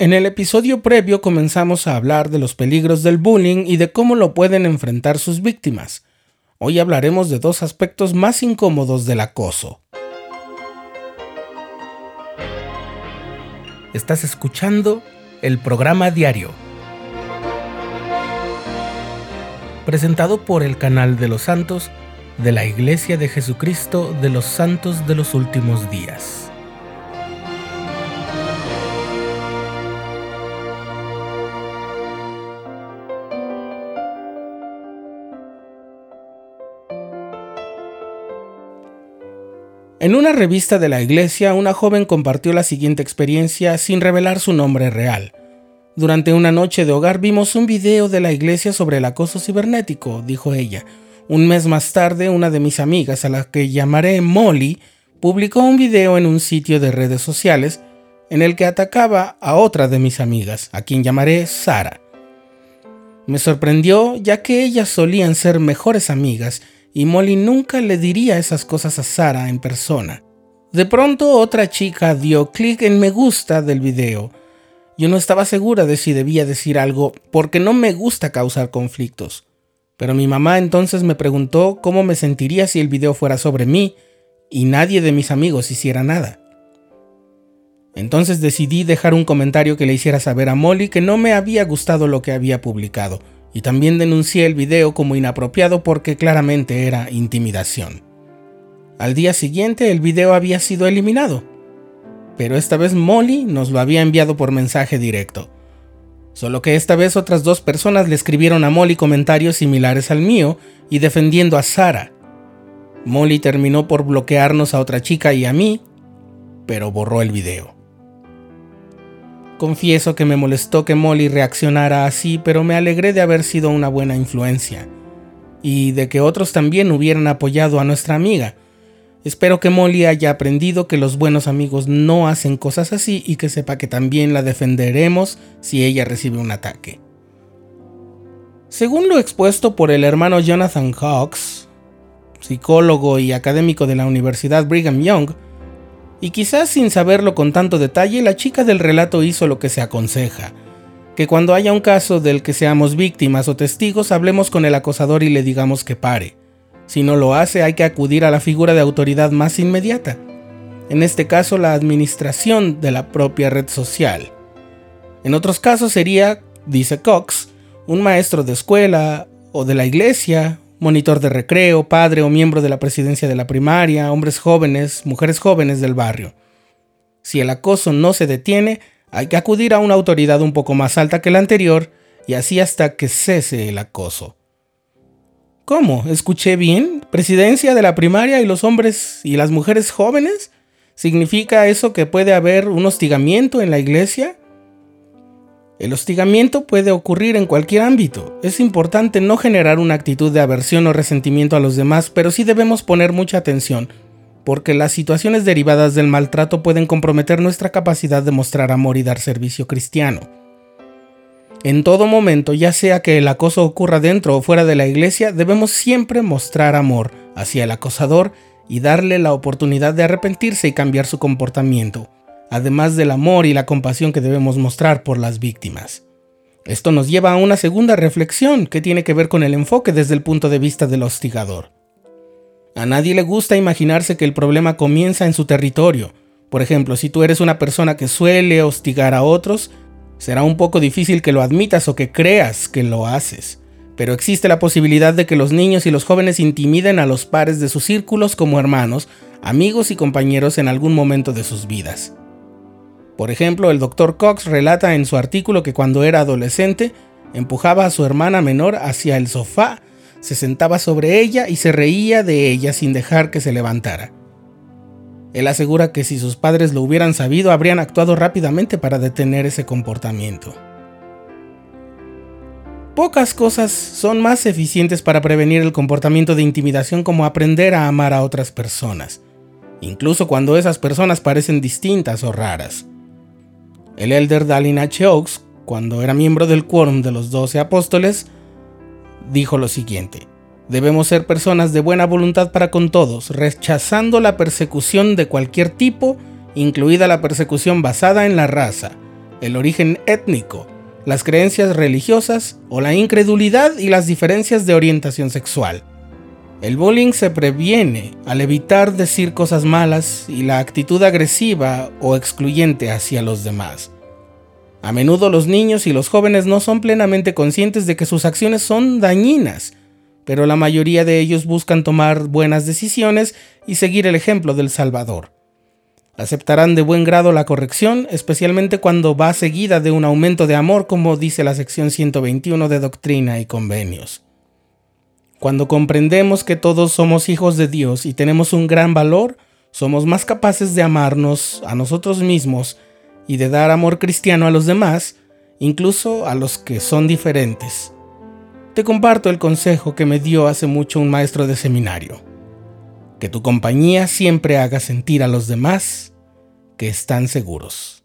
En el episodio previo comenzamos a hablar de los peligros del bullying y de cómo lo pueden enfrentar sus víctimas. Hoy hablaremos de dos aspectos más incómodos del acoso. Estás escuchando el programa diario, presentado por el canal de los santos de la Iglesia de Jesucristo de los Santos de los Últimos Días. En una revista de la iglesia, una joven compartió la siguiente experiencia sin revelar su nombre real. Durante una noche de hogar vimos un video de la iglesia sobre el acoso cibernético, dijo ella. Un mes más tarde, una de mis amigas, a la que llamaré Molly, publicó un video en un sitio de redes sociales en el que atacaba a otra de mis amigas, a quien llamaré Sara. Me sorprendió ya que ellas solían ser mejores amigas y Molly nunca le diría esas cosas a Sara en persona. De pronto otra chica dio clic en me gusta del video. Yo no estaba segura de si debía decir algo porque no me gusta causar conflictos. Pero mi mamá entonces me preguntó cómo me sentiría si el video fuera sobre mí y nadie de mis amigos hiciera nada. Entonces decidí dejar un comentario que le hiciera saber a Molly que no me había gustado lo que había publicado y también denuncié el video como inapropiado porque claramente era intimidación. Al día siguiente el video había sido eliminado, pero esta vez Molly nos lo había enviado por mensaje directo. Solo que esta vez otras dos personas le escribieron a Molly comentarios similares al mío y defendiendo a Sara. Molly terminó por bloquearnos a otra chica y a mí, pero borró el video. Confieso que me molestó que Molly reaccionara así, pero me alegré de haber sido una buena influencia y de que otros también hubieran apoyado a nuestra amiga. Espero que Molly haya aprendido que los buenos amigos no hacen cosas así y que sepa que también la defenderemos si ella recibe un ataque. Según lo expuesto por el hermano Jonathan Hawks, psicólogo y académico de la Universidad Brigham Young, y quizás sin saberlo con tanto detalle, la chica del relato hizo lo que se aconseja, que cuando haya un caso del que seamos víctimas o testigos, hablemos con el acosador y le digamos que pare. Si no lo hace, hay que acudir a la figura de autoridad más inmediata, en este caso la administración de la propia red social. En otros casos sería, dice Cox, un maestro de escuela o de la iglesia monitor de recreo, padre o miembro de la presidencia de la primaria, hombres jóvenes, mujeres jóvenes del barrio. Si el acoso no se detiene, hay que acudir a una autoridad un poco más alta que la anterior y así hasta que cese el acoso. ¿Cómo? ¿Escuché bien? ¿Presidencia de la primaria y los hombres y las mujeres jóvenes? ¿Significa eso que puede haber un hostigamiento en la iglesia? El hostigamiento puede ocurrir en cualquier ámbito. Es importante no generar una actitud de aversión o resentimiento a los demás, pero sí debemos poner mucha atención, porque las situaciones derivadas del maltrato pueden comprometer nuestra capacidad de mostrar amor y dar servicio cristiano. En todo momento, ya sea que el acoso ocurra dentro o fuera de la iglesia, debemos siempre mostrar amor hacia el acosador y darle la oportunidad de arrepentirse y cambiar su comportamiento además del amor y la compasión que debemos mostrar por las víctimas. Esto nos lleva a una segunda reflexión que tiene que ver con el enfoque desde el punto de vista del hostigador. A nadie le gusta imaginarse que el problema comienza en su territorio. Por ejemplo, si tú eres una persona que suele hostigar a otros, será un poco difícil que lo admitas o que creas que lo haces. Pero existe la posibilidad de que los niños y los jóvenes intimiden a los pares de sus círculos como hermanos, amigos y compañeros en algún momento de sus vidas. Por ejemplo, el Dr. Cox relata en su artículo que cuando era adolescente empujaba a su hermana menor hacia el sofá, se sentaba sobre ella y se reía de ella sin dejar que se levantara. Él asegura que si sus padres lo hubieran sabido habrían actuado rápidamente para detener ese comportamiento. Pocas cosas son más eficientes para prevenir el comportamiento de intimidación como aprender a amar a otras personas, incluso cuando esas personas parecen distintas o raras. El elder Dalin H. Oaks, cuando era miembro del quórum de los doce apóstoles, dijo lo siguiente, debemos ser personas de buena voluntad para con todos, rechazando la persecución de cualquier tipo, incluida la persecución basada en la raza, el origen étnico, las creencias religiosas o la incredulidad y las diferencias de orientación sexual. El bullying se previene al evitar decir cosas malas y la actitud agresiva o excluyente hacia los demás. A menudo los niños y los jóvenes no son plenamente conscientes de que sus acciones son dañinas, pero la mayoría de ellos buscan tomar buenas decisiones y seguir el ejemplo del Salvador. Aceptarán de buen grado la corrección, especialmente cuando va seguida de un aumento de amor, como dice la sección 121 de Doctrina y Convenios. Cuando comprendemos que todos somos hijos de Dios y tenemos un gran valor, somos más capaces de amarnos a nosotros mismos y de dar amor cristiano a los demás, incluso a los que son diferentes. Te comparto el consejo que me dio hace mucho un maestro de seminario. Que tu compañía siempre haga sentir a los demás que están seguros.